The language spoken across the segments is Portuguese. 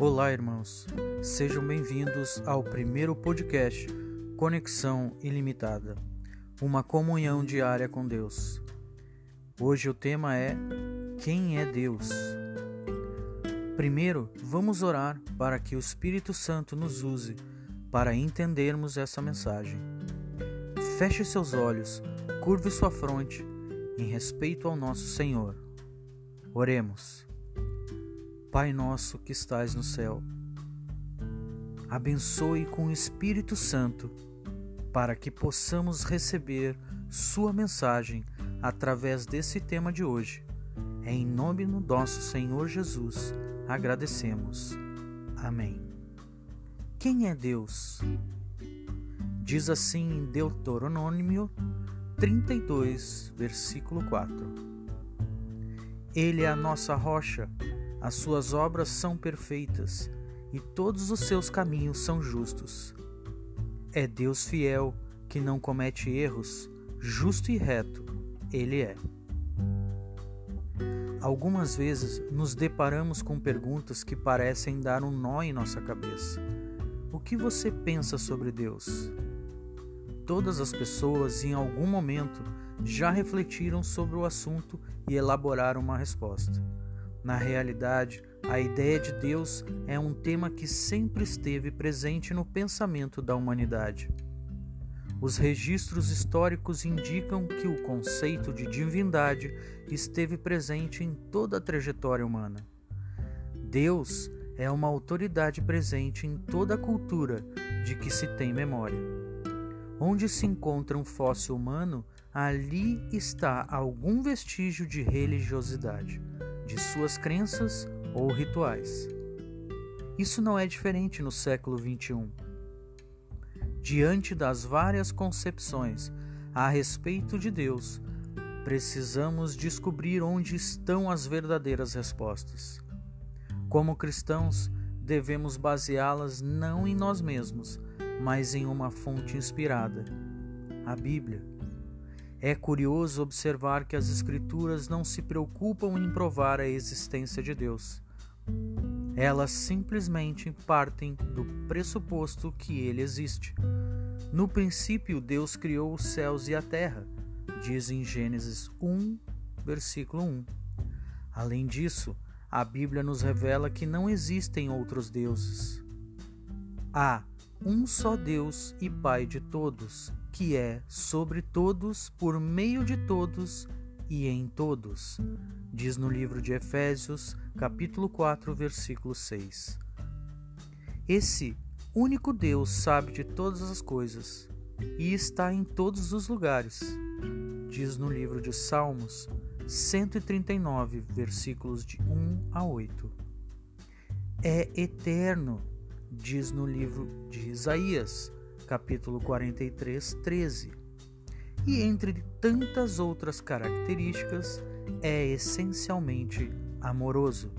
Olá, irmãos. Sejam bem-vindos ao primeiro podcast Conexão Ilimitada uma comunhão diária com Deus. Hoje o tema é Quem é Deus? Primeiro, vamos orar para que o Espírito Santo nos use para entendermos essa mensagem. Feche seus olhos, curve sua fronte em respeito ao nosso Senhor. Oremos. Pai nosso que estais no céu, abençoe com o Espírito Santo para que possamos receber Sua mensagem através desse tema de hoje. Em nome do nosso Senhor Jesus agradecemos. Amém. Quem é Deus? Diz assim em Deuteronômio 32, versículo 4. Ele é a nossa rocha as suas obras são perfeitas e todos os seus caminhos são justos. É Deus fiel que não comete erros, justo e reto, Ele é. Algumas vezes nos deparamos com perguntas que parecem dar um nó em nossa cabeça. O que você pensa sobre Deus? Todas as pessoas, em algum momento, já refletiram sobre o assunto e elaboraram uma resposta. Na realidade, a ideia de Deus é um tema que sempre esteve presente no pensamento da humanidade. Os registros históricos indicam que o conceito de divindade esteve presente em toda a trajetória humana. Deus é uma autoridade presente em toda a cultura de que se tem memória. Onde se encontra um fóssil humano, ali está algum vestígio de religiosidade de suas crenças ou rituais. Isso não é diferente no século XXI. Diante das várias concepções a respeito de Deus, precisamos descobrir onde estão as verdadeiras respostas. Como cristãos, devemos baseá-las não em nós mesmos, mas em uma fonte inspirada, a Bíblia. É curioso observar que as Escrituras não se preocupam em provar a existência de Deus. Elas simplesmente partem do pressuposto que ele existe. No princípio, Deus criou os céus e a terra, diz em Gênesis 1, versículo 1. Além disso, a Bíblia nos revela que não existem outros deuses. Há um só Deus e Pai de todos, que é sobre todos, por meio de todos e em todos, diz no livro de Efésios, capítulo 4, versículo 6. Esse único Deus sabe de todas as coisas e está em todos os lugares, diz no livro de Salmos 139, versículos de 1 a 8. É eterno, diz no livro de Isaías, capítulo 43, 13. E entre tantas outras características, é essencialmente amoroso,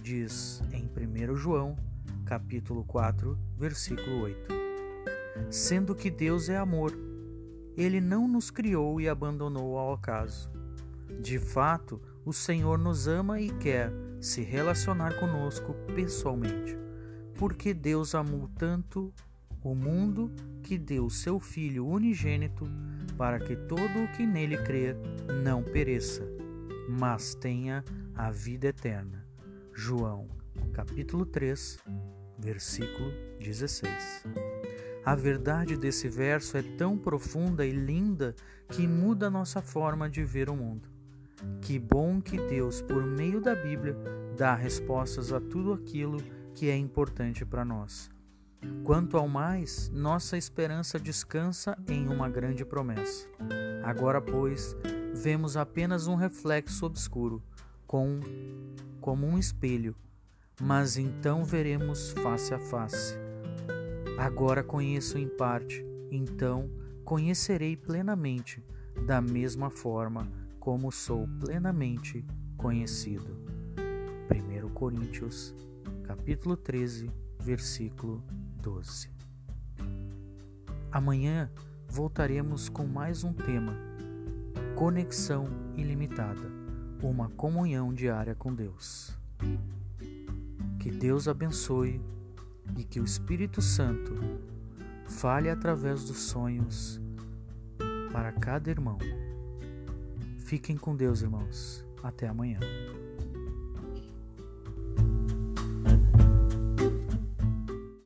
diz em 1 João, capítulo 4, versículo 8. Sendo que Deus é amor, ele não nos criou e abandonou ao acaso. De fato, o Senhor nos ama e quer se relacionar conosco pessoalmente, porque Deus amou tanto o mundo que deu seu Filho unigênito para que todo o que nele crer não pereça, mas tenha a vida eterna. João, capítulo 3, versículo 16. A verdade desse verso é tão profunda e linda que muda nossa forma de ver o mundo. Que bom que Deus, por meio da Bíblia, dá respostas a tudo aquilo que é importante para nós. Quanto ao mais, nossa esperança descansa em uma grande promessa. Agora, pois, vemos apenas um reflexo obscuro, com, como um espelho, mas então veremos face a face. Agora conheço em parte, então conhecerei plenamente, da mesma forma como sou plenamente conhecido. 1 Coríntios, capítulo 13, versículo 12. Amanhã voltaremos com mais um tema: Conexão ilimitada uma comunhão diária com Deus. Que Deus abençoe e que o Espírito Santo fale através dos sonhos para cada irmão. Fiquem com Deus, irmãos. Até amanhã.